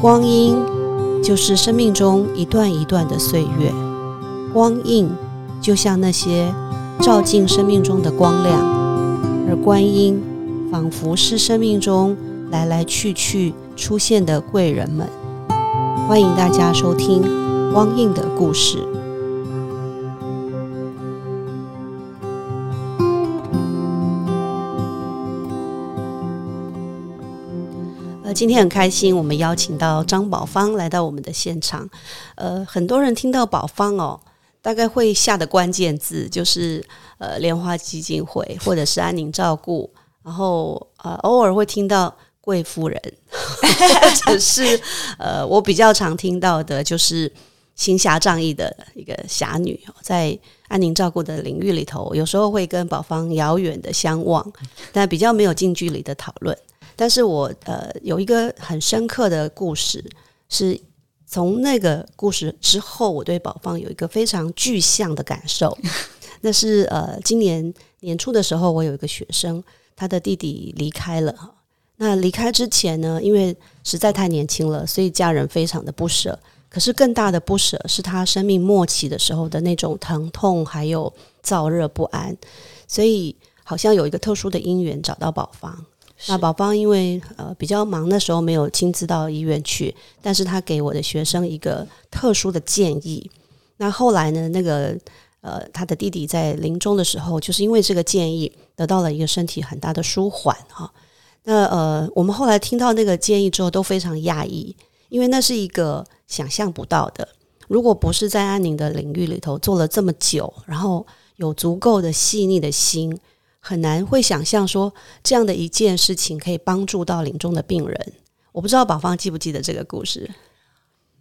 光阴就是生命中一段一段的岁月，光印就像那些照进生命中的光亮，而观音仿佛是生命中来来去去出现的贵人们。欢迎大家收听光印的故事。今天很开心，我们邀请到张宝芳来到我们的现场。呃，很多人听到宝芳哦，大概会下的关键字就是呃莲花基金会或者是安宁照顾，然后呃偶尔会听到贵夫人，或者是呃我比较常听到的就是行侠仗义的一个侠女，在安宁照顾的领域里头，有时候会跟宝芳遥远的相望，但比较没有近距离的讨论。但是我呃有一个很深刻的故事，是从那个故事之后，我对宝芳有一个非常具象的感受。那是呃今年年初的时候，我有一个学生，他的弟弟离开了。那离开之前呢，因为实在太年轻了，所以家人非常的不舍。可是更大的不舍是他生命末期的时候的那种疼痛，还有燥热不安。所以好像有一个特殊的因缘找到宝芳。那宝芳因为呃比较忙，的时候没有亲自到医院去，但是他给我的学生一个特殊的建议。那后来呢，那个呃他的弟弟在临终的时候，就是因为这个建议得到了一个身体很大的舒缓哈。那呃我们后来听到那个建议之后都非常讶异，因为那是一个想象不到的。如果不是在安宁的领域里头做了这么久，然后有足够的细腻的心。很难会想象说这样的一件事情可以帮助到临终的病人。我不知道宝芳记不记得这个故事？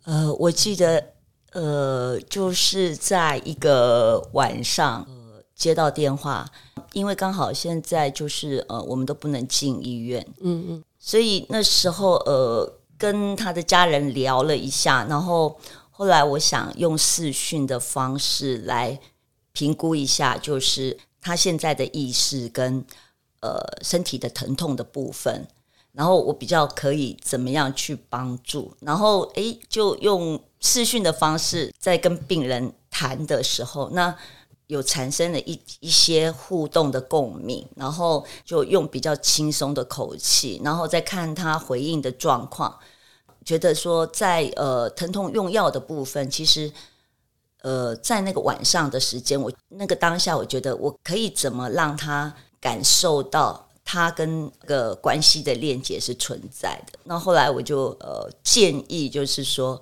呃，我记得，呃，就是在一个晚上，呃，接到电话，因为刚好现在就是呃，我们都不能进医院，嗯嗯，所以那时候呃，跟他的家人聊了一下，然后后来我想用视讯的方式来评估一下，就是。他现在的意识跟呃身体的疼痛的部分，然后我比较可以怎么样去帮助？然后诶，就用视讯的方式在跟病人谈的时候，那有产生了一一些互动的共鸣，然后就用比较轻松的口气，然后再看他回应的状况，觉得说在呃疼痛用药的部分，其实。呃，在那个晚上的时间，我那个当下，我觉得我可以怎么让他感受到他跟个关系的链接是存在的。那后来我就呃建议，就是说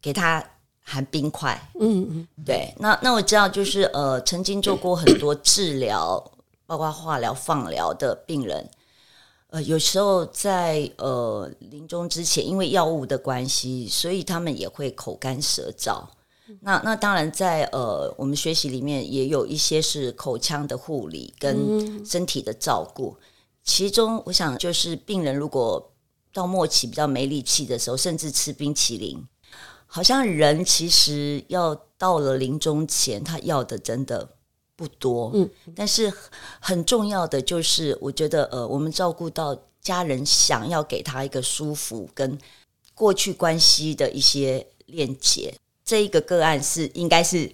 给他含冰块。嗯嗯，对。那那我知道，就是呃曾经做过很多治疗，包括化疗、放疗的病人，呃有时候在呃临终之前，因为药物的关系，所以他们也会口干舌燥。那那当然，在呃，我们学习里面也有一些是口腔的护理跟身体的照顾。其中，我想就是病人如果到末期比较没力气的时候，甚至吃冰淇淋，好像人其实要到了临终前，他要的真的不多。嗯，但是很重要的就是，我觉得呃，我们照顾到家人想要给他一个舒服跟过去关系的一些链接。这一个个案是应该是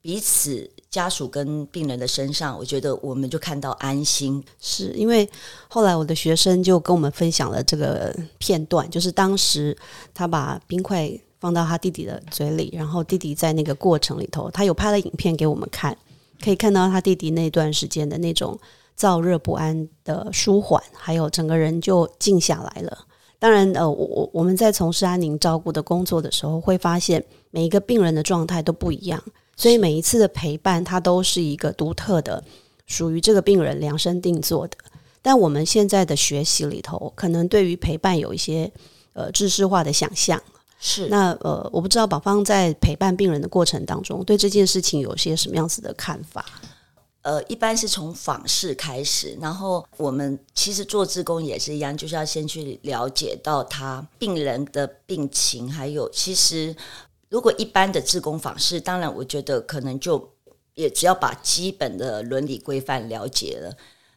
彼此家属跟病人的身上，我觉得我们就看到安心，是因为后来我的学生就跟我们分享了这个片段，就是当时他把冰块放到他弟弟的嘴里，然后弟弟在那个过程里头，他有拍了影片给我们看，可以看到他弟弟那段时间的那种燥热不安的舒缓，还有整个人就静下来了。当然，呃，我我我们在从事安宁照顾的工作的时候，会发现。每一个病人的状态都不一样，所以每一次的陪伴，它都是一个独特的，属于这个病人量身定做的。但我们现在的学习里头，可能对于陪伴有一些呃知识化的想象。是那呃，我不知道宝芳在陪伴病人的过程当中，对这件事情有些什么样子的看法？呃，一般是从访视开始，然后我们其实做志工也是一样，就是要先去了解到他病人的病情，还有其实。如果一般的自工访视，当然我觉得可能就也只要把基本的伦理规范了解了，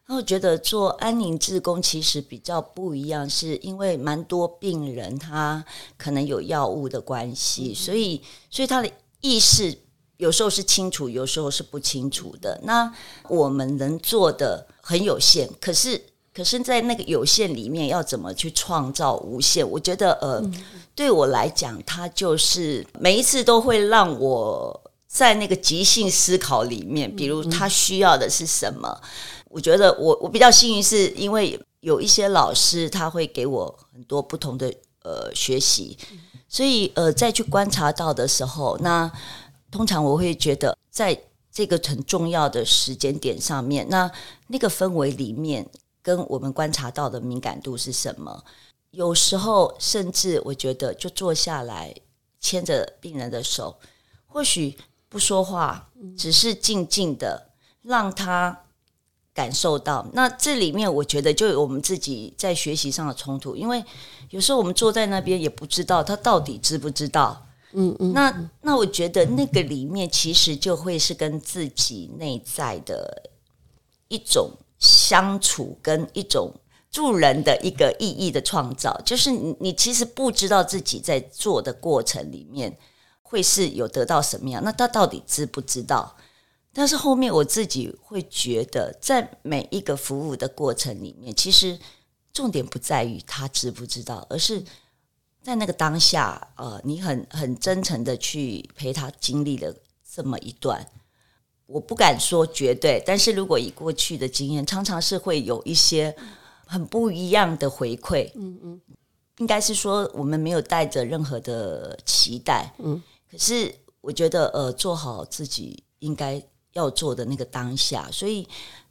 然后觉得做安宁志工其实比较不一样，是因为蛮多病人他可能有药物的关系，所以所以他的意识有时候是清楚，有时候是不清楚的。那我们能做的很有限，可是可是在那个有限里面，要怎么去创造无限？我觉得呃，对我来讲，它就是每一次都会让我在那个即兴思考里面，比如他需要的是什么。我觉得我我比较幸运，是因为有一些老师他会给我很多不同的呃学习，所以呃再去观察到的时候，那通常我会觉得在这个很重要的时间点上面，那那个氛围里面跟我们观察到的敏感度是什么？有时候甚至我觉得就坐下来牵着病人的手，或许不说话，只是静静的让他。感受到，那这里面我觉得就有我们自己在学习上的冲突，因为有时候我们坐在那边也不知道他到底知不知道，嗯嗯，那那我觉得那个里面其实就会是跟自己内在的一种相处，跟一种助人的一个意义的创造，就是你你其实不知道自己在做的过程里面会是有得到什么样，那他到底知不知道？但是后面我自己会觉得，在每一个服务的过程里面，其实重点不在于他知不知道，而是在那个当下，呃，你很很真诚的去陪他经历了这么一段。我不敢说绝对，但是如果以过去的经验，常常是会有一些很不一样的回馈。嗯嗯，应该是说我们没有带着任何的期待。嗯，可是我觉得，呃，做好自己应该。要做的那个当下，所以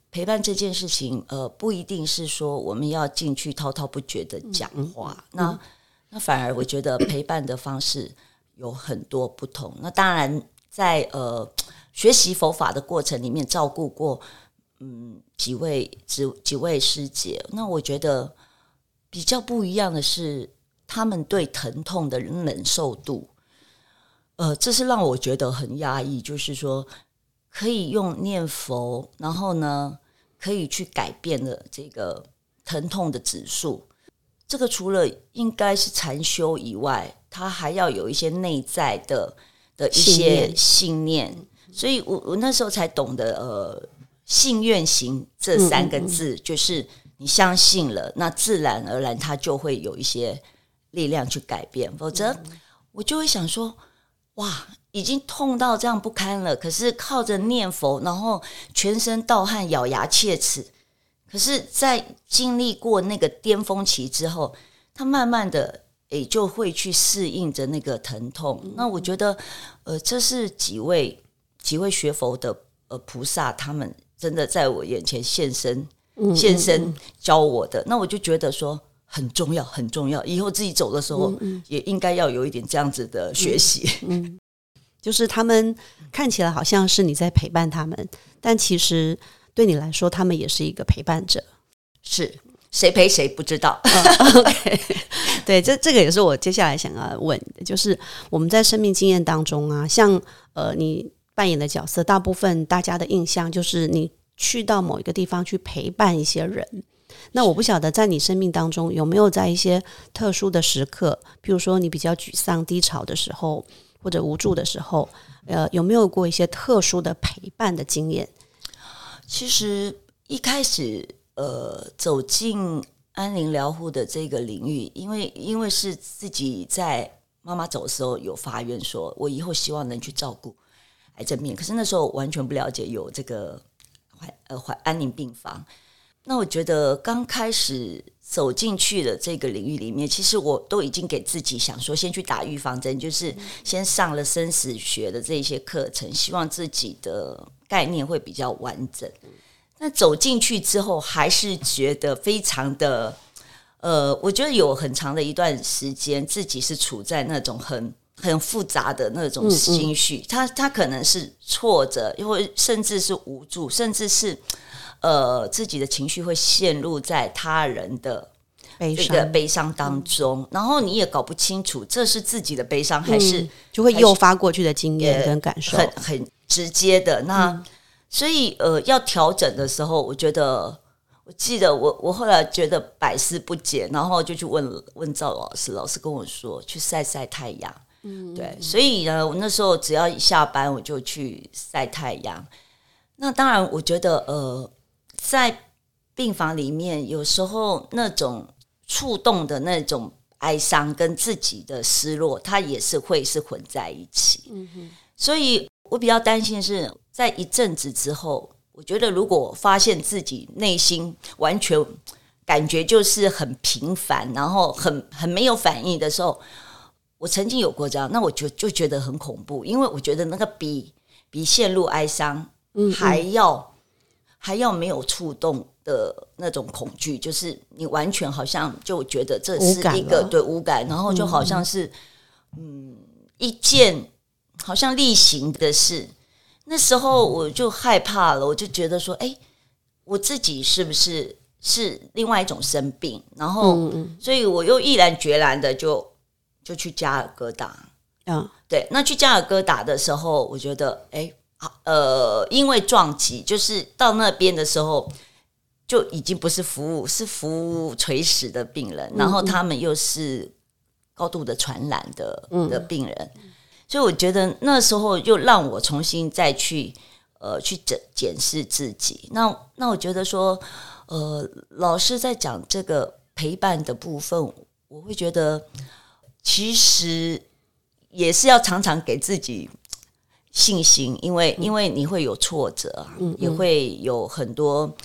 陪伴这件事情，呃，不一定是说我们要进去滔滔不绝的讲话。那那反而我觉得陪伴的方式有很多不同。那当然，在呃学习佛法的过程里面，照顾过嗯几位几几位师姐。那我觉得比较不一样的是，他们对疼痛的忍受度，呃，这是让我觉得很压抑。就是说。可以用念佛，然后呢，可以去改变的这个疼痛的指数。这个除了应该是禅修以外，它还要有一些内在的的一些信念。所以我我那时候才懂得，呃，信愿行这三个字，就是你相信了，那自然而然它就会有一些力量去改变。否则，我就会想说，哇。已经痛到这样不堪了，可是靠着念佛，然后全身盗汗、咬牙切齿。可是，在经历过那个巅峰期之后，他慢慢的也就会去适应着那个疼痛。那我觉得，呃，这是几位几位学佛的呃菩萨，他们真的在我眼前现身现身教我的。那我就觉得说很重要，很重要。以后自己走的时候，也应该要有一点这样子的学习。嗯 就是他们看起来好像是你在陪伴他们，但其实对你来说，他们也是一个陪伴者。是谁陪谁不知道？OK，对，这这个也是我接下来想要问的，就是我们在生命经验当中啊，像呃，你扮演的角色，大部分大家的印象就是你去到某一个地方去陪伴一些人。那我不晓得在你生命当中有没有在一些特殊的时刻，譬如说你比较沮丧低潮的时候。或者无助的时候，呃，有没有过一些特殊的陪伴的经验？其实一开始，呃，走进安宁疗护的这个领域，因为因为是自己在妈妈走的时候有发愿，说我以后希望能去照顾癌症病，可是那时候完全不了解有这个怀呃怀安宁病房。那我觉得刚开始。走进去的这个领域里面，其实我都已经给自己想说，先去打预防针，就是先上了生死学的这些课程，希望自己的概念会比较完整。那走进去之后，还是觉得非常的，呃，我觉得有很长的一段时间，自己是处在那种很很复杂的那种心绪，他他可能是挫折，因为甚至是无助，甚至是。呃，自己的情绪会陷入在他人的这个悲伤当中，然后你也搞不清楚这是自己的悲伤还是就会诱发过去的经验跟感受，很很直接的。那所以呃，要调整的时候，我觉得我记得我我后来觉得百思不解，然后就去问问赵老师，老师跟我说去晒晒太阳。嗯，对，所以呢，我那时候只要一下班我就去晒太阳。那当然，我觉得呃，在病房里面有时候那种触动的那种哀伤跟自己的失落，它也是会是混在一起。嗯哼，所以我比较担心是在一阵子之后。我觉得，如果发现自己内心完全感觉就是很平凡，然后很很没有反应的时候，我曾经有过这样，那我就就觉得很恐怖，因为我觉得那个比比陷入哀伤还要还要没有触动的那种恐惧，就是你完全好像就觉得这是一个对无感，然后就好像是嗯一件好像例行的事。那时候我就害怕了，我就觉得说，哎，我自己是不是是另外一种生病？然后，所以我又毅然决然的就就去加尔各答。嗯，对。那去加尔各答的时候，我觉得，哎，呃，因为撞击，就是到那边的时候就已经不是服务，是服务垂死的病人，然后他们又是高度的传染的的病人。所以我觉得那时候又让我重新再去呃去检检视自己。那那我觉得说，呃，老师在讲这个陪伴的部分，我会觉得其实也是要常常给自己信心，因为因为你会有挫折，也会有很多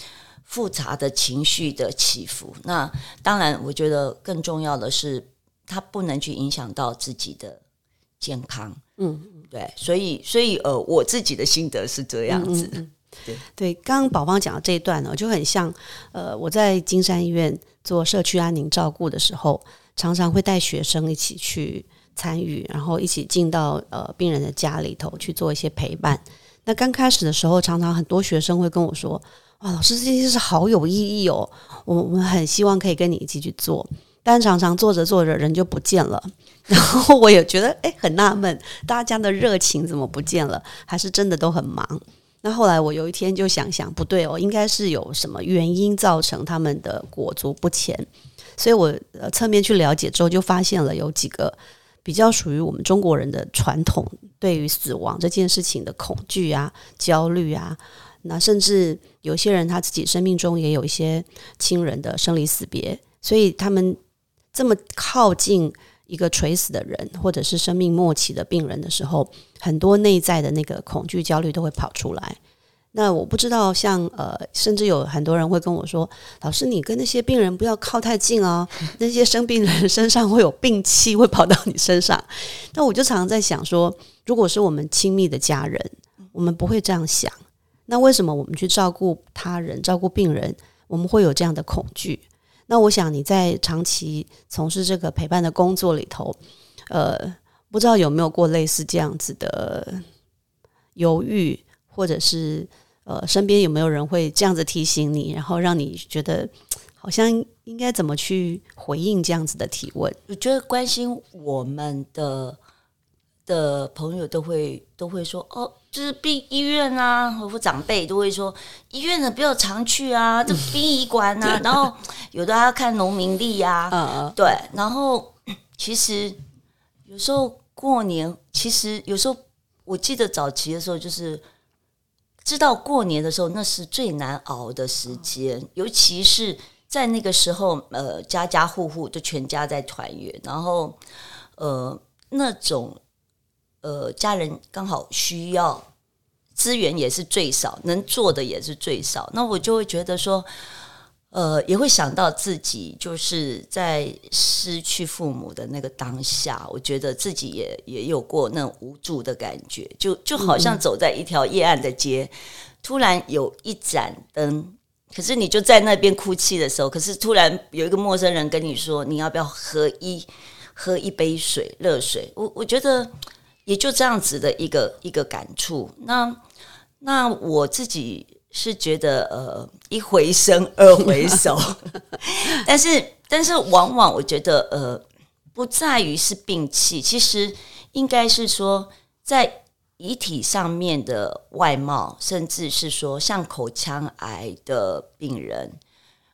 复杂的情绪的起伏。那当然，我觉得更重要的是，它不能去影响到自己的。健康，嗯，对，所以，所以，呃，我自己的心得是这样子，对，对。刚刚宝芳讲的这一段呢，就很像，呃，我在金山医院做社区安宁照顾的时候，常常会带学生一起去参与，然后一起进到呃病人的家里头去做一些陪伴。那刚开始的时候，常常很多学生会跟我说：“哇，老师，这件事好有意义哦，我我们很希望可以跟你一起去做。”但常常做着做着人就不见了。然后我也觉得哎很纳闷，大家的热情怎么不见了？还是真的都很忙？那后来我有一天就想想，不对哦，应该是有什么原因造成他们的裹足不前。所以我呃侧面去了解之后，就发现了有几个比较属于我们中国人的传统，对于死亡这件事情的恐惧啊、焦虑啊，那甚至有些人他自己生命中也有一些亲人的生离死别，所以他们这么靠近。一个垂死的人，或者是生命末期的病人的时候，很多内在的那个恐惧、焦虑都会跑出来。那我不知道，像呃，甚至有很多人会跟我说：“老师，你跟那些病人不要靠太近哦，那些生病人身上会有病气会跑到你身上。”那我就常常在想说，如果是我们亲密的家人，我们不会这样想。那为什么我们去照顾他人、照顾病人，我们会有这样的恐惧？那我想你在长期从事这个陪伴的工作里头，呃，不知道有没有过类似这样子的犹豫，或者是呃，身边有没有人会这样子提醒你，然后让你觉得好像应该怎么去回应这样子的提问？我觉得关心我们的。的朋友都会都会说哦，就是病医院啊，或长辈都会说医院的不要常去啊，这殡仪馆啊，然后有的还要看农民历呀，嗯嗯，对，然后其实有时候过年，其实有时候我记得早期的时候，就是知道过年的时候那是最难熬的时间，尤其是在那个时候，呃，家家户户就全家在团圆，然后呃那种。呃，家人刚好需要资源也是最少，能做的也是最少。那我就会觉得说，呃，也会想到自己就是在失去父母的那个当下，我觉得自己也也有过那种无助的感觉，就就好像走在一条夜暗的街，突然有一盏灯，可是你就在那边哭泣的时候，可是突然有一个陌生人跟你说，你要不要喝一喝一杯水，热水？我我觉得。也就这样子的一个一个感触。那那我自己是觉得，呃，一回生，二回熟。但是但是，往往我觉得，呃，不在于是病气，其实应该是说，在遗体上面的外貌，甚至是说像口腔癌的病人，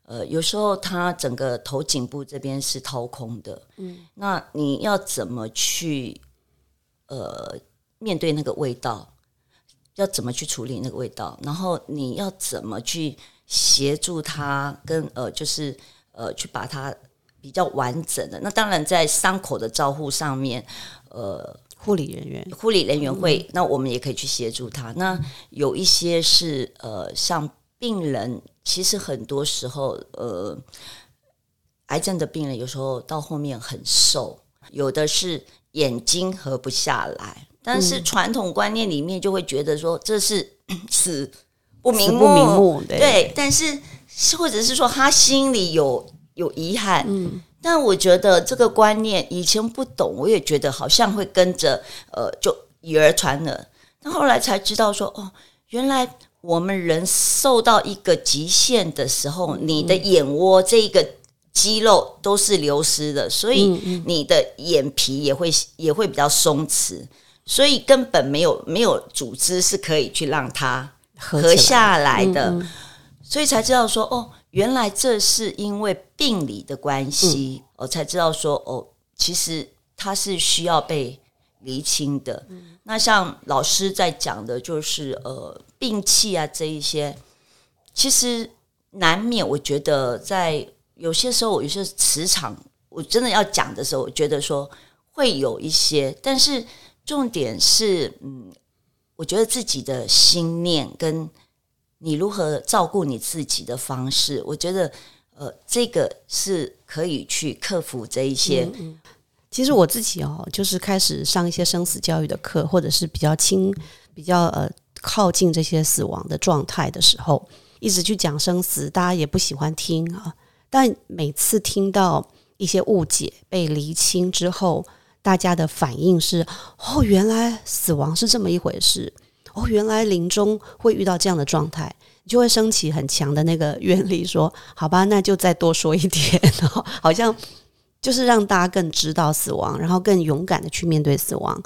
呃，有时候他整个头颈部这边是掏空的，嗯，那你要怎么去呃面对那个味道？要怎么去处理那个味道？然后你要怎么去协助他跟呃，就是呃，去把它比较完整的？那当然在伤口的照护上面，呃，护理人员护理人员会，那我们也可以去协助他。那有一些是呃，像病人，其实很多时候呃，癌症的病人有时候到后面很瘦，有的是眼睛合不下来。但是传统观念里面就会觉得说这是 死不瞑目，瞑目对。但是或者是说他心里有有遗憾，嗯。但我觉得这个观念以前不懂，我也觉得好像会跟着呃就以讹传讹。但后来才知道说哦，原来我们人受到一个极限的时候，你的眼窝这一个肌肉都是流失的，所以你的眼皮也会也会比较松弛。所以根本没有没有组织是可以去让它合下来的，所以才知道说哦，原来这是因为病理的关系，我才知道说哦，其实它是需要被厘清的。那像老师在讲的，就是呃病气啊这一些，其实难免。我觉得在有些时候，有些磁场，我真的要讲的时候，我觉得说会有一些，但是。重点是，嗯，我觉得自己的心念跟你如何照顾你自己的方式，我觉得，呃，这个是可以去克服这一些。其实我自己哦，就是开始上一些生死教育的课，或者是比较轻、比较呃靠近这些死亡的状态的时候，一直去讲生死，大家也不喜欢听啊。但每次听到一些误解被厘清之后，大家的反应是：哦，原来死亡是这么一回事。哦，原来临终会遇到这样的状态，你就会升起很强的那个愿力，说：好吧，那就再多说一点。好像就是让大家更知道死亡，然后更勇敢的去面对死亡。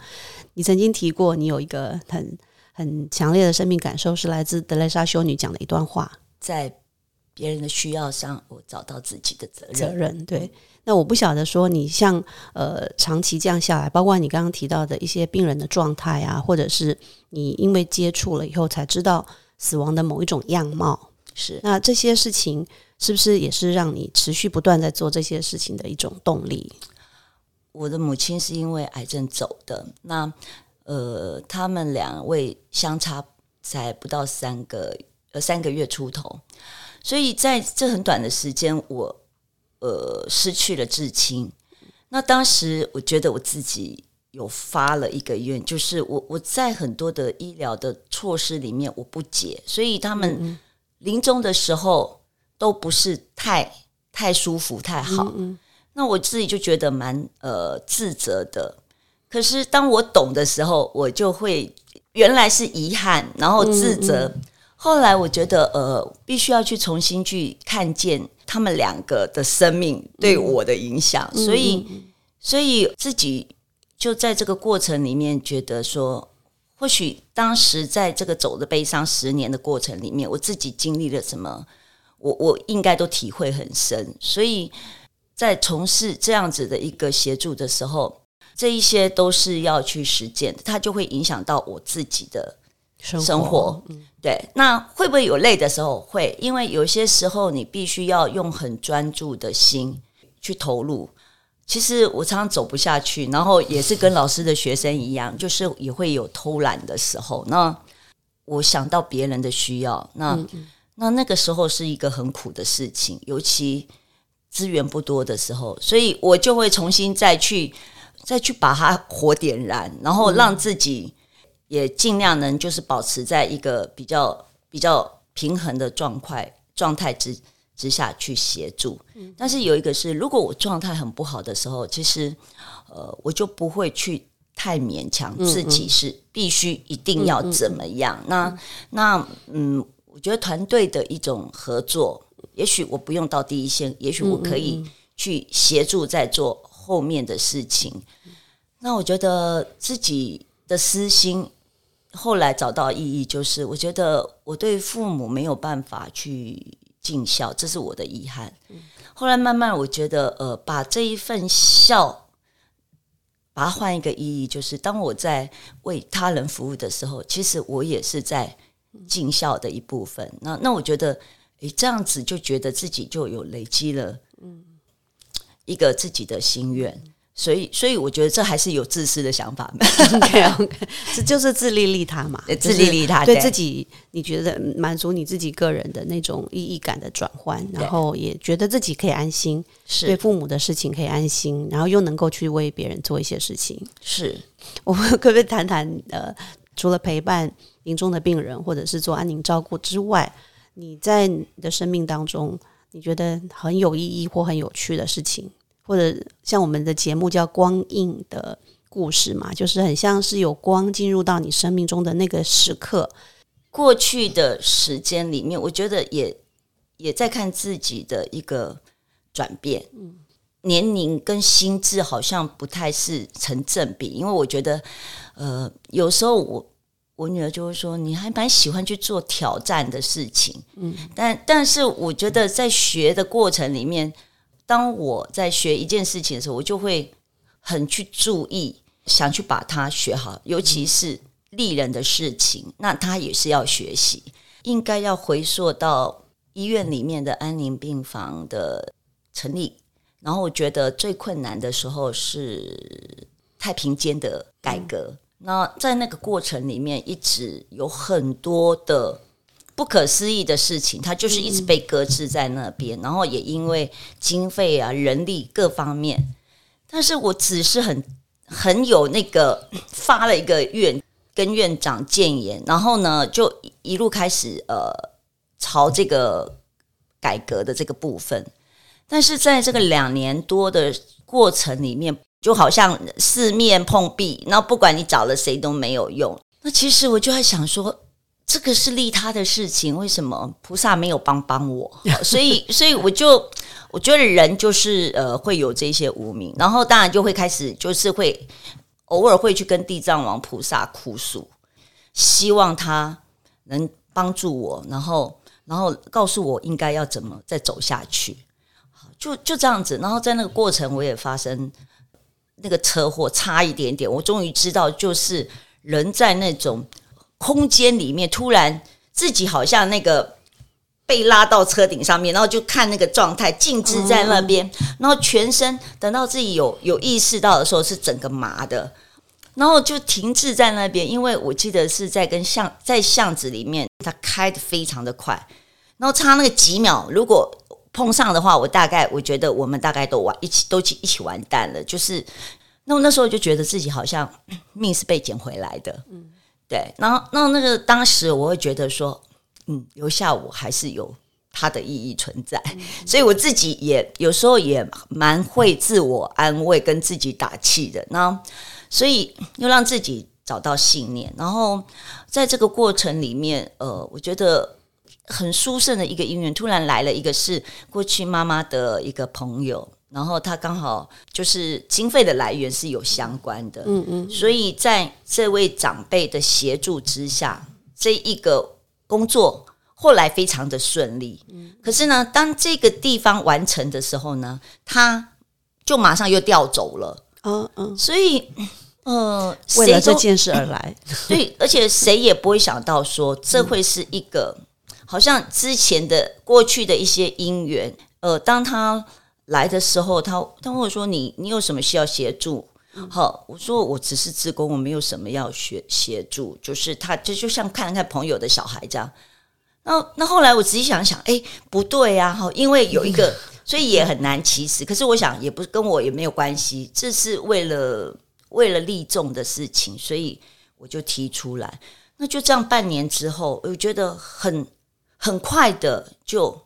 你曾经提过，你有一个很很强烈的生命感受，是来自德蕾莎修女讲的一段话：在别人的需要上，我找到自己的责任。责任对。那我不晓得说，你像呃长期这样下来，包括你刚刚提到的一些病人的状态啊，或者是你因为接触了以后才知道死亡的某一种样貌，是那这些事情是不是也是让你持续不断在做这些事情的一种动力？我的母亲是因为癌症走的，那呃，他们两位相差才不到三个呃三个月出头，所以在这很短的时间，我。呃，失去了至亲。那当时我觉得我自己有发了一个愿，就是我我在很多的医疗的措施里面我不解，所以他们临终的时候都不是太太舒服太好。那我自己就觉得蛮呃自责的。可是当我懂的时候，我就会原来是遗憾，然后自责。后来我觉得呃，必须要去重新去看见。他们两个的生命对我的影响，所以，所以自己就在这个过程里面觉得说，或许当时在这个走的悲伤十年的过程里面，我自己经历了什么，我我应该都体会很深。所以在从事这样子的一个协助的时候，这一些都是要去实践的，它就会影响到我自己的。生活，对，那会不会有累的时候？会，因为有些时候你必须要用很专注的心去投入。其实我常常走不下去，然后也是跟老师的学生一样，就是也会有偷懒的时候。那我想到别人的需要，那那那个时候是一个很苦的事情，尤其资源不多的时候，所以我就会重新再去再去把它火点燃，然后让自己。也尽量能就是保持在一个比较比较平衡的状态状态之之下去协助，但是有一个是，如果我状态很不好的时候，其实呃我就不会去太勉强自己是必须一定要怎么样。那那嗯，我觉得团队的一种合作，也许我不用到第一线，也许我可以去协助在做后面的事情。那我觉得自己的私心。后来找到意义，就是我觉得我对父母没有办法去尽孝，这是我的遗憾。后来慢慢我觉得，呃，把这一份孝，把它换一个意义，就是当我在为他人服务的时候，其实我也是在尽孝的一部分。那那我觉得，诶，这样子就觉得自己就有累积了，嗯，一个自己的心愿。所以，所以我觉得这还是有自私的想法。OK OK，这就是自利利他嘛，自利利他，对自己你觉得满足你自己个人的那种意义感的转换，然后也觉得自己可以安心，是对父母的事情可以安心，然后又能够去为别人做一些事情。是我们可不可以谈谈？呃，除了陪伴临终的病人，或者是做安宁照顾之外，你在你的生命当中，你觉得很有意义或很有趣的事情？或者像我们的节目叫“光印”的故事嘛，就是很像是有光进入到你生命中的那个时刻。过去的时间里面，我觉得也也在看自己的一个转变。嗯，年龄跟心智好像不太是成正比，因为我觉得，呃，有时候我我女儿就会说，你还蛮喜欢去做挑战的事情。嗯，但但是我觉得在学的过程里面。当我在学一件事情的时候，我就会很去注意，想去把它学好。尤其是利人的事情，那他也是要学习。应该要回溯到医院里面的安宁病房的成立，然后我觉得最困难的时候是太平间的改革。那在那个过程里面，一直有很多的。不可思议的事情，它就是一直被搁置在那边，然后也因为经费啊、人力各方面，但是我只是很很有那个发了一个愿，跟院长建言，然后呢，就一路开始呃朝这个改革的这个部分，但是在这个两年多的过程里面，就好像四面碰壁，那不管你找了谁都没有用。那其实我就在想说。这个是利他的事情，为什么菩萨没有帮帮我？所以，所以我就我觉得人就是呃会有这些无名，然后当然就会开始就是会偶尔会去跟地藏王菩萨哭诉，希望他能帮助我，然后然后告诉我应该要怎么再走下去。就就这样子，然后在那个过程我也发生那个车祸，差一点点，我终于知道就是人在那种。空间里面突然自己好像那个被拉到车顶上面，然后就看那个状态静置在那边，然后全身等到自己有有意识到的时候是整个麻的，然后就停滞在那边。因为我记得是在跟巷在巷子里面，它开的非常的快，然后差那个几秒，如果碰上的话，我大概我觉得我们大概都完一起都一起一起完蛋了。就是那我那时候就觉得自己好像命是被捡回来的，嗯。对，然后那那个当时我会觉得说，嗯，留下我还是有它的意义存在，所以我自己也有时候也蛮会自我安慰跟自己打气的。那所以又让自己找到信念，然后在这个过程里面，呃，我觉得很殊胜的一个姻缘，突然来了一个是过去妈妈的一个朋友。然后他刚好就是经费的来源是有相关的，嗯嗯，所以在这位长辈的协助之下，这一个工作后来非常的顺利。嗯，可是呢，当这个地方完成的时候呢，他就马上又调走了。嗯嗯，所以呃，为了这件事而来，对，而且谁也不会想到说这会是一个好像之前的过去的一些因缘。呃，当他。来的时候，他他问我说：“你你有什么需要协助？”好，我说：“我只是自工，我没有什么要学协助。”就是他这就像看看朋友的小孩这样。那那后来我仔细想想，哎，不对呀！哈，因为有一个，所以也很难其实。可是我想，也不跟我也没有关系，这是为了为了利众的事情，所以我就提出来。那就这样，半年之后，我觉得很很快的就。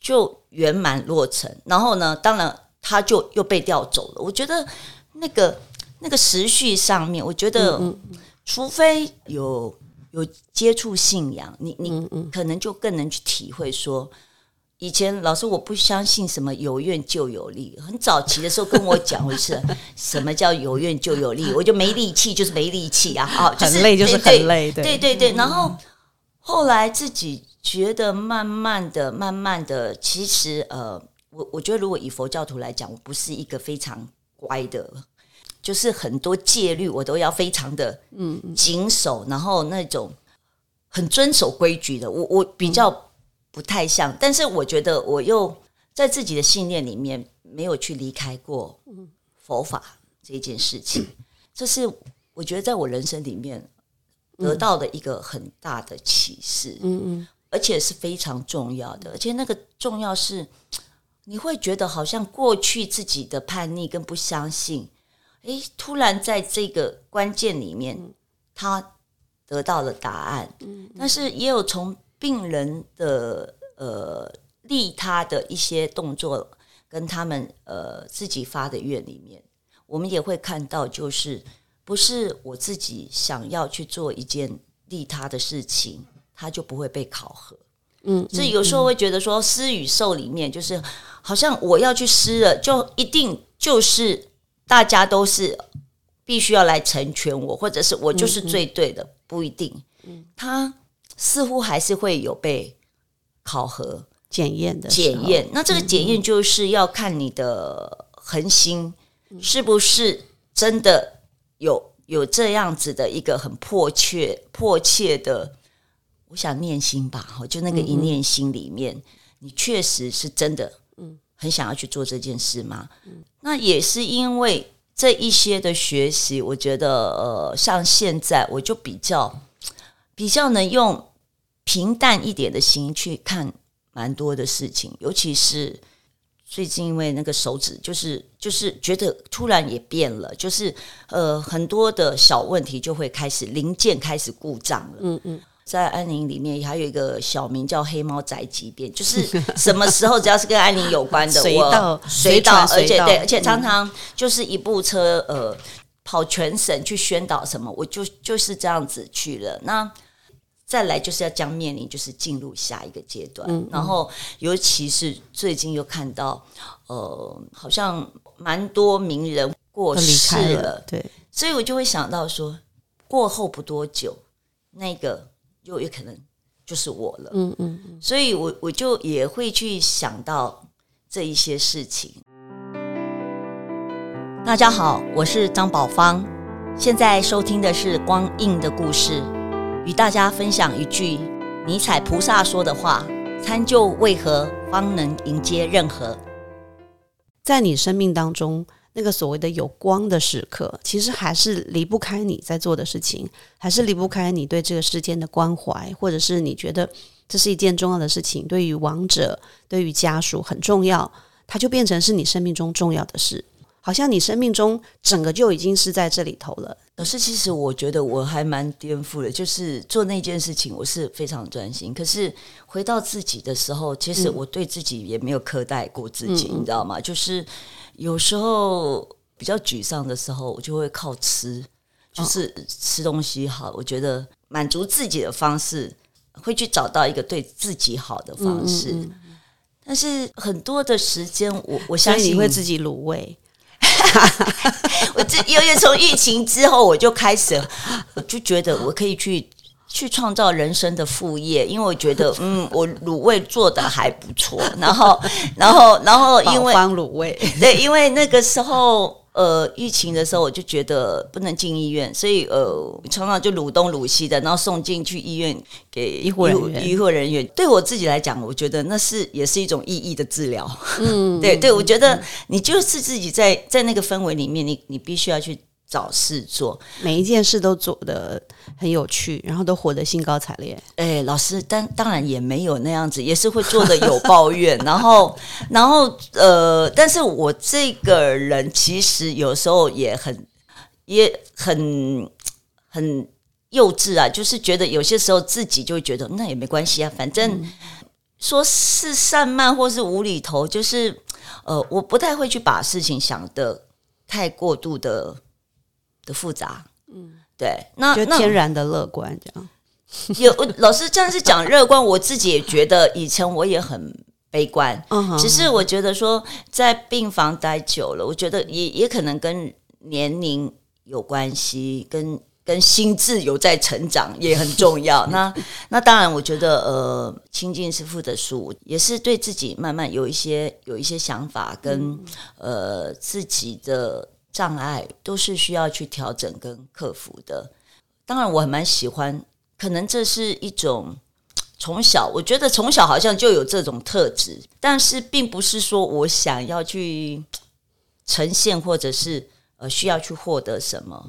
就圆满落成，然后呢，当然他就又被调走了。我觉得那个那个时序上面，我觉得，除非有有接触信仰，你你可能就更能去体会说，以前老师我不相信什么有怨就有力，很早期的时候跟我讲一次，什么叫有怨就有力，我就没力气，就是没力气啊，啊，很累就是很累，对。对对，然后。后来自己觉得慢慢的、慢慢的，其实呃，我我觉得如果以佛教徒来讲，我不是一个非常乖的，就是很多戒律我都要非常的嗯谨守，然后那种很遵守规矩的，我我比较不太像，但是我觉得我又在自己的信念里面没有去离开过佛法这件事情，这是我觉得在我人生里面。得到的一个很大的启示，嗯嗯，而且是非常重要的，而且那个重要是，你会觉得好像过去自己的叛逆跟不相信，诶，突然在这个关键里面，他得到了答案，嗯，但是也有从病人的呃利他的一些动作跟他们呃自己发的愿里面，我们也会看到就是。不是我自己想要去做一件利他的事情，他就不会被考核。嗯，所以有时候会觉得说施与受里面，就是好像我要去施了，就一定就是大家都是必须要来成全我，或者是我就是最对的，不一定。嗯，他似乎还是会有被考核检验的检验。那这个检验就是要看你的恒心是不是真的。有有这样子的一个很迫切迫切的，我想念心吧，哈，就那个一念心里面，你确实是真的，嗯，很想要去做这件事吗？嗯，那也是因为这一些的学习，我觉得，呃，像现在我就比较比较能用平淡一点的心去看蛮多的事情，尤其是。最近因为那个手指，就是就是觉得突然也变了，就是呃很多的小问题就会开始零件开始故障了。嗯嗯，在安宁里面还有一个小名叫黑猫宅急便，就是 什么时候只要是跟安宁有关的，随到随到，而且对，而且常常就是一部车呃跑全省去宣导什么，我就就是这样子去了。那。再来就是要将面临就是进入下一个阶段，然后尤其是最近又看到，呃，好像蛮多名人过世了，对，所以我就会想到说，过后不多久，那个又有可能就是我了，嗯嗯嗯，所以我我就也会去想到这一些事情。大家好，我是张宝芳，现在收听的是光印的故事。与大家分享一句尼采菩萨说的话：“参就为何，方能迎接任何。”在你生命当中，那个所谓的有光的时刻，其实还是离不开你在做的事情，还是离不开你对这个世间的关怀，或者是你觉得这是一件重要的事情，对于亡者、对于家属很重要，它就变成是你生命中重要的事。好像你生命中整个就已经是在这里头了。可是其实我觉得我还蛮颠覆的，就是做那件事情我是非常专心。可是回到自己的时候，其实我对自己也没有苛待过自己，你知道吗？就是有时候比较沮丧的时候，我就会靠吃，就是吃东西好。我觉得满足自己的方式，会去找到一个对自己好的方式。但是很多的时间，我我相信你会自己卤味。我这因为从疫情之后，我就开始，我就觉得我可以去去创造人生的副业，因为我觉得，嗯，我卤味做的还不错，然后，然后，然后，因为方卤味，对，因为那个时候。呃，疫情的时候我就觉得不能进医院，所以呃，常常就鲁东鲁西的，然后送进去医院给医护人员。医护人员对我自己来讲，我觉得那是也是一种意义的治疗。嗯，对对，我觉得你就是自己在在那个氛围里面，你你必须要去。找事做，每一件事都做的很有趣，然后都活得兴高采烈。哎，老师，当当然也没有那样子，也是会做的有抱怨，然后，然后，呃，但是我这个人其实有时候也很，也很，很幼稚啊，就是觉得有些时候自己就会觉得那也没关系啊，反正说是散漫或是无厘头，就是，呃，我不太会去把事情想的太过度的。的复杂，嗯，对，那就天然的乐观这样。有 老师这样是讲乐观，我自己也觉得以前我也很悲观，嗯，只是我觉得说在病房待久了，我觉得也也可能跟年龄有关系，跟跟心智有在成长也很重要。那那当然，我觉得呃，亲近师傅的书也是对自己慢慢有一些有一些想法，跟呃自己的障碍都是需要去调整跟克服的。当然，我还蛮喜欢，可能这是一种。从小，我觉得从小好像就有这种特质，但是并不是说我想要去呈现，或者是呃需要去获得什么。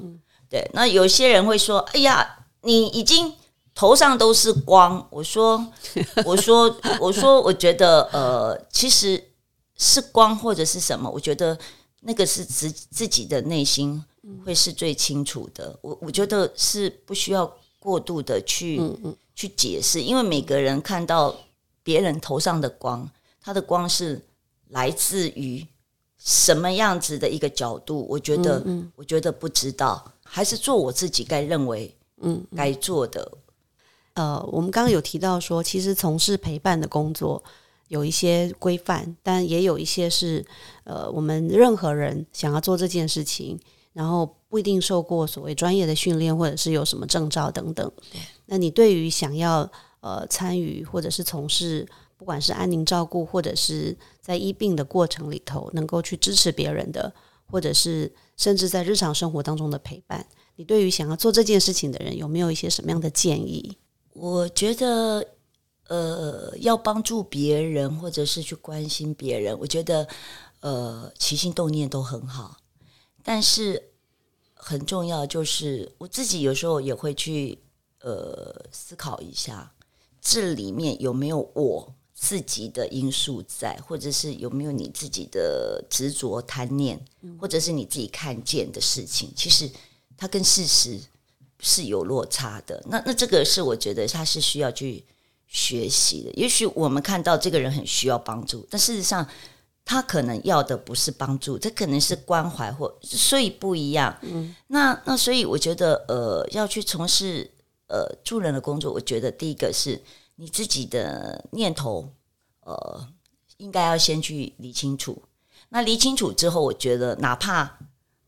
对，那有些人会说：“哎呀，你已经头上都是光。”我说：“我说，我说，我觉得呃，其实是光或者是什么？我觉得那个是自自己的内心会是最清楚的。我我觉得是不需要过度的去。”去解释，因为每个人看到别人头上的光，他的光是来自于什么样子的一个角度？我觉得，我觉得不知道，还是做我自己该认为嗯该做的。呃，我们刚刚有提到说，其实从事陪伴的工作有一些规范，但也有一些是呃，我们任何人想要做这件事情，然后不一定受过所谓专业的训练，或者是有什么证照等等。那你对于想要呃参与或者是从事，不管是安宁照顾，或者是在医病的过程里头，能够去支持别人的，或者是甚至在日常生活当中的陪伴，你对于想要做这件事情的人，有没有一些什么样的建议？我觉得，呃，要帮助别人或者是去关心别人，我觉得，呃，起心动念都很好，但是很重要就是我自己有时候也会去。呃，思考一下，这里面有没有我自己的因素在，或者是有没有你自己的执着贪念，或者是你自己看见的事情，其实它跟事实是有落差的。那那这个是我觉得它是需要去学习的。也许我们看到这个人很需要帮助，但事实上他可能要的不是帮助，这可能是关怀，或所以不一样。嗯，那那所以我觉得，呃，要去从事。呃，助人的工作，我觉得第一个是你自己的念头，呃，应该要先去理清楚。那理清楚之后，我觉得哪怕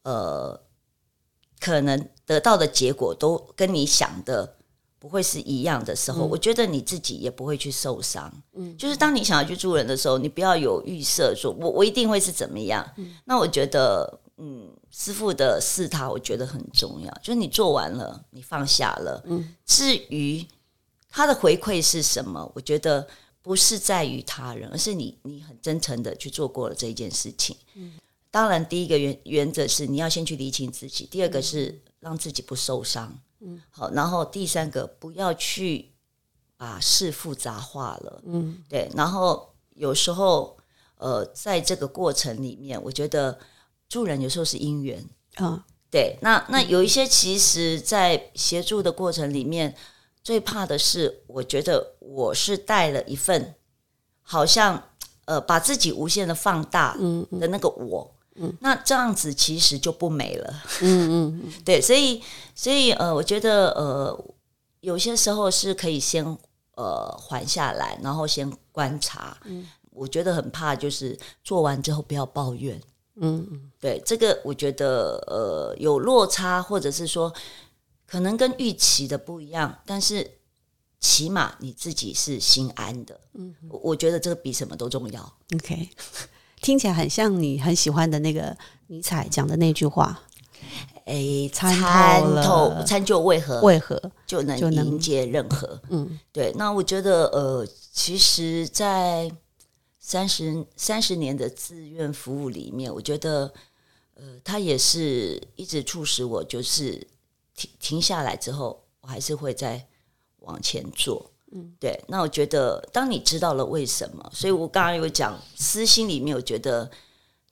呃，可能得到的结果都跟你想的不会是一样的时候，我觉得你自己也不会去受伤。嗯，就是当你想要去助人的时候，你不要有预设，说我我一定会是怎么样。那我觉得。嗯，师傅的试他，我觉得很重要。就是你做完了，你放下了。嗯，至于他的回馈是什么，我觉得不是在于他人，而是你你很真诚的去做过了这一件事情。嗯，当然，第一个原原则是你要先去理清自己，第二个是让自己不受伤。嗯，好，然后第三个不要去把事复杂化了。嗯，对。然后有时候，呃，在这个过程里面，我觉得。助人有时候是因缘啊，对，那那有一些其实，在协助的过程里面，最怕的是，我觉得我是带了一份，好像呃，把自己无限的放大的那个我，嗯，那这样子其实就不美了，嗯嗯，对，所以所以呃，我觉得呃，有些时候是可以先呃缓下来，然后先观察，嗯，我觉得很怕就是做完之后不要抱怨。嗯，对，这个我觉得呃有落差，或者是说可能跟预期的不一样，但是起码你自己是心安的。嗯，我觉得这个比什么都重要。OK，听起来很像你很喜欢的那个尼采讲的那句话：“哎，参透参究为何为何就能迎接任何。”嗯，对。那我觉得呃，其实，在三十三十年的志愿服务里面，我觉得，呃，他也是一直促使我，就是停停下来之后，我还是会再往前做。嗯，对。那我觉得，当你知道了为什么，所以我刚刚有讲私心里面，我觉得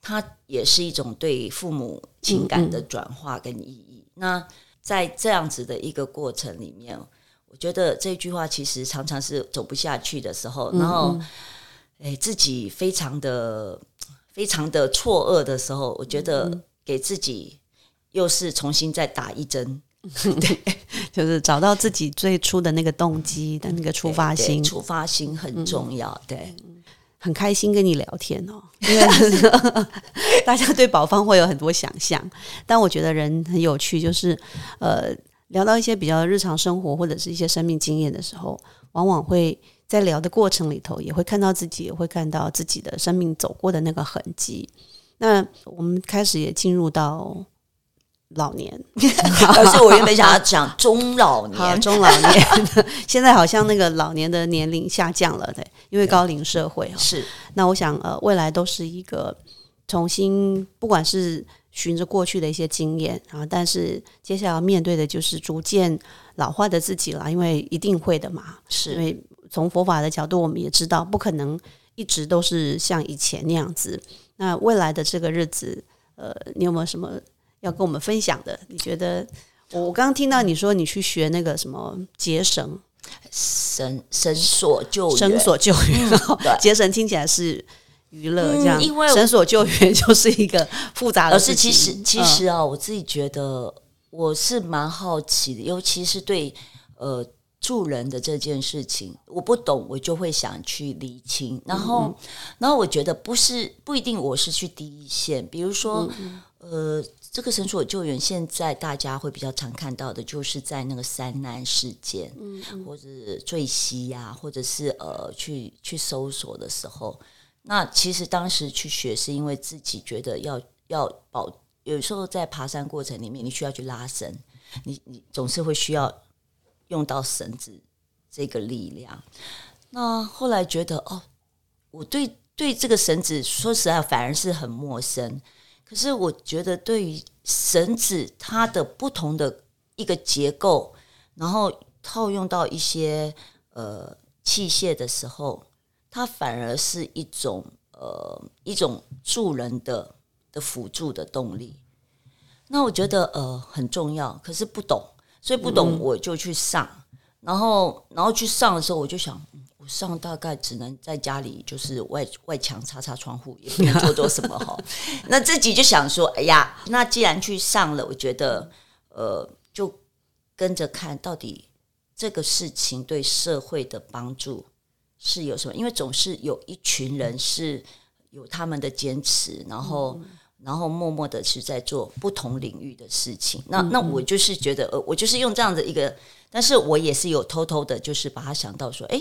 它也是一种对父母情感的转化跟意义。那在这样子的一个过程里面，我觉得这句话其实常常是走不下去的时候，然后。哎，自己非常的、非常的错愕的时候，我觉得给自己又是重新再打一针，对，就是找到自己最初的那个动机的那个出发心，出发心很重要。对，很开心跟你聊天哦，因为 大家对宝方会有很多想象，但我觉得人很有趣，就是呃。聊到一些比较日常生活或者是一些生命经验的时候，往往会在聊的过程里头，也会看到自己，也会看到自己的生命走过的那个痕迹。那我们开始也进入到老年，而是我原本想要讲中老年，中老年，现在好像那个老年的年龄下降了，对，因为高龄社会哦。是那我想，呃，未来都是一个重新，不管是循着过去的一些经验啊，但是接下来要面对的就是逐渐老化的自己了，因为一定会的嘛。是因，为从佛法的角度，我们也知道，不可能一直都是像以前那样子。那未来的这个日子，呃，你有没有什么要跟我们分享的？你觉得？我我刚刚听到你说你去学那个什么结绳绳绳索救援，绳索救援，对结绳听起来是娱乐这样，嗯因为绳索救援 就是一个复杂的而事情。是其实其嗯实啊，我自己觉得我是蛮好奇的，尤其是对呃助人的这件事情，我不懂，我就会想去理清。然后，嗯然后我觉得不是不一定我是去第一线，比如说、嗯呃。这个绳索救援，现在大家会比较常看到的，就是在那个山难事件，嗯或者是坠溪呀、或者是呃去去搜索的时候，那其实当时去学是因为自己觉得要要保，有时候在爬山过程里面，你需要去拉绳，你你总是会需要用到绳子这个力量。那后来觉得哦，我对对这个绳子说实在反而是很陌生，可是我觉得对于绳子它的不同的一个结构，然后套用到一些呃器械的时候，它反而是一种呃一种助人的的辅助的动力。那我觉得呃很重要，可是不懂，所以不懂我就去上，然后然后去上的时候我就想，上大概只能在家里就是外外墙擦擦窗户，也不能做做什么哈。那自己就想说，哎呀，那既然去上了，我觉得呃就跟着看到底这个事情对社会的帮助是有什么？因为总是有一群人是有他们的坚持，然后、然后默默的是在做不同领域的事情。那那我就是觉得，呃，我就是用这样的一个，但是我也是有偷偷的，就是把它想到说，哎，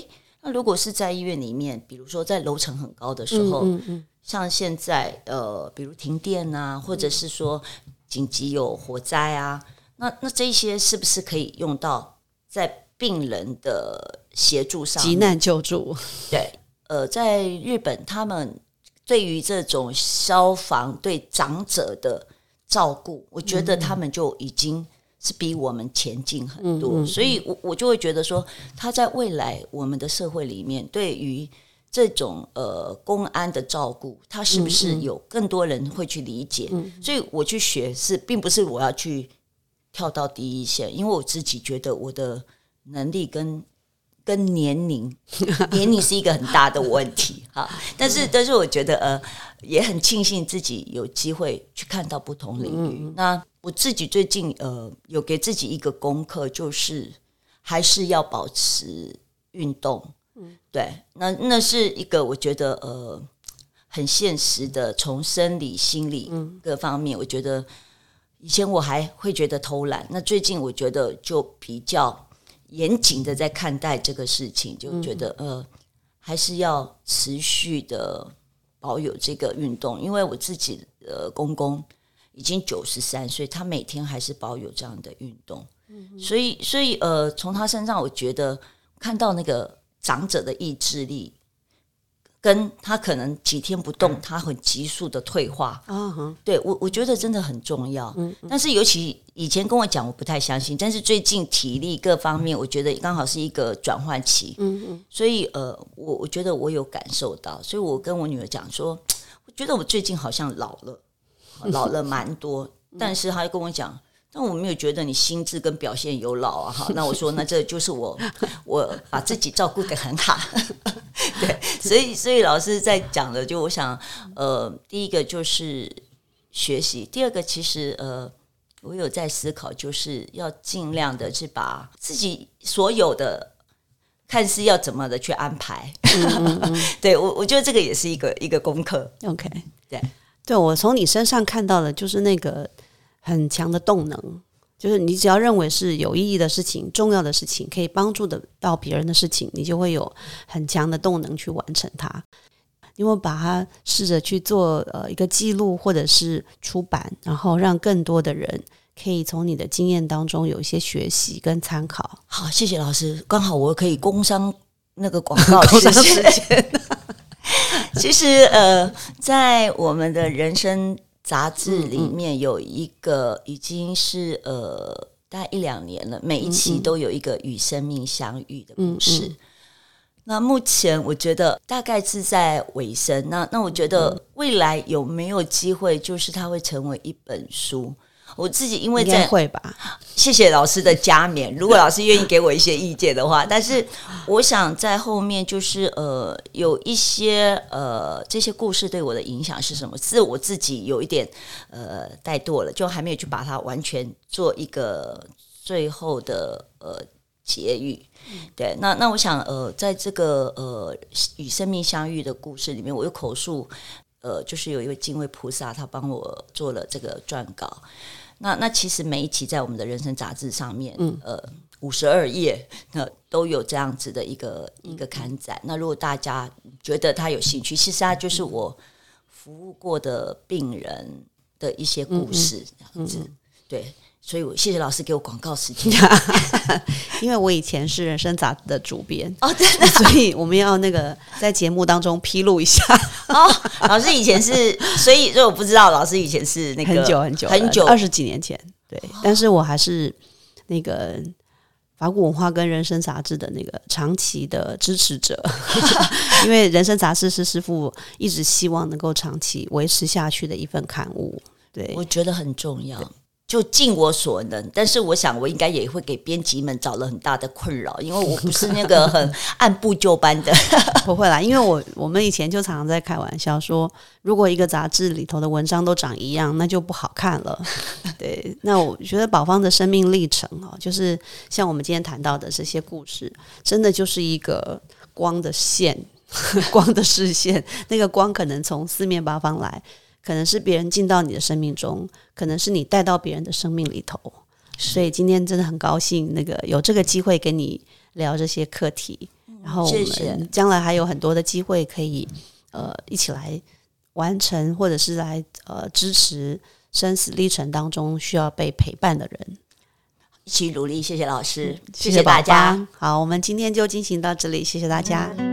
那如果是在医院里面，比如说在楼层很高的时候，嗯嗯。像现在呃，比如停电啊，或者是说紧急有火灾啊，那那这些是不是可以用到在病人的协助上？急难救助，对，呃，在日本，他们对于这种消防对长者的照顾，我觉得他们就已经是比我们前进很多，所以我我就会觉得说，他在未来我们的社会里面，对于这种呃公安的照顾，他是不是有更多人会去理解？所以我去学是，并不是我要去跳到第一线，因为我自己觉得我的能力跟跟年龄，年龄是一个很大的问题哈。但是，但是我觉得呃，也很庆幸自己有机会去看到不同领域。那我自己最近呃，有给自己一个功课，就是还是要保持运动。嗯，对，那那是一个我觉得呃很现实的，从生理、心理各方面，我觉得以前我还会觉得偷懒，那最近我觉得就比较严谨的在看待这个事情，就觉得、呃还是要持续的保有这个运动，因为我自己的公公已经九十三岁，他每天还是保有这样的运动，所以所以呃从他身上我觉得看到那个长者的意志力。跟他可能几天不动，他很急速的退化，啊哈，对我，我觉得真的很重要。但是尤其以前跟我讲，我不太相信。但是最近体力各方面，我觉得刚好是一个转换期。嗯嗯。所以呃，我我觉得我有感受到，所以我跟我女儿讲说，我觉得我最近好像老了，老了蛮多。但是他跟我讲，但我没有觉得你心智跟表现有老啊。哈，那我说，那这就是我 我把自己照顾得很好。对，所以所以老师在讲的，就我想，呃，第一个就是学习，第二个其实呃，我有在思考，就是要尽量的去把自己所有的看似要怎么的去安排。对我，我觉得这个也是一个一个功课。OK，对，对我从你身上看到的就是那个很强的动能，就是你只要认为是有意义的事情、重要的事情，可以帮助的到别人的事情，你就会有很强的动能去完成它。因为把它试着去做呃一个记录，或者是出版，然后让更多的人可以从你的经验当中有一些学习跟参考。好，谢谢老师。刚好我可以工商那个广告 时间。其实呃，在我们的人生。杂志里面有一个已经是呃大概一两年了，每一期都有一个与生命相遇的故事。那目前我觉得大概是在尾声。那那我觉得未来有没有机会，就是它会成为一本书？我自己因为在会吧，谢谢老师的加冕。如果老师愿意给我一些意见的话，但是我想在后面就是呃有一些呃这些故事对我的影响是什么？是我自己有一点呃怠惰了，就还没有去把它完全做一个最后的呃结语。对，那那我想呃在这个呃与生命相遇的故事里面，我有口述呃就是有一位敬畏菩萨，他帮我做了这个撰稿。那那其实每一期在我们的人生杂志上面，嗯，呃，五十二页，那都有这样子的一个一个刊载。那如果大家觉得他有兴趣，其实他就是我服务过的病人的一些故事，这样子，对。所以，我谢谢老师给我广告时间，因为我以前是人生杂志的主编哦，真的，所以我们要那个在节目当中披露一下 哦。老师以前是，所以所以我不知道老师以前是那个很久很久很久二十几年前，对。但是我还是那个法古文化跟人生杂志的那个长期的支持者，因为人生杂志是师傅一直希望能够长期维持下去的一份刊物，对我觉得很重要。就尽我所能，但是我想我应该也会给编辑们找了很大的困扰，因为我不是那个很按部就班的。不会啦，因为我我们以前就常常在开玩笑说，如果一个杂志里头的文章都长一样，那就不好看了。对，那我觉得宝方的生命历程哦，就是像我们今天谈到的这些故事，真的就是一个光的线，光的视线，那个光可能从四面八方来。可能是别人进到你的生命中，可能是你带到别人的生命里头，所以今天真的很高兴，那个有这个机会跟你聊这些课题，然后我们将来还有很多的机会可以呃一起来完成，或者是来呃支持生死历程当中需要被陪伴的人，一起努力。谢谢老师，谢谢大家。好，我们今天就进行到这里，谢谢大家。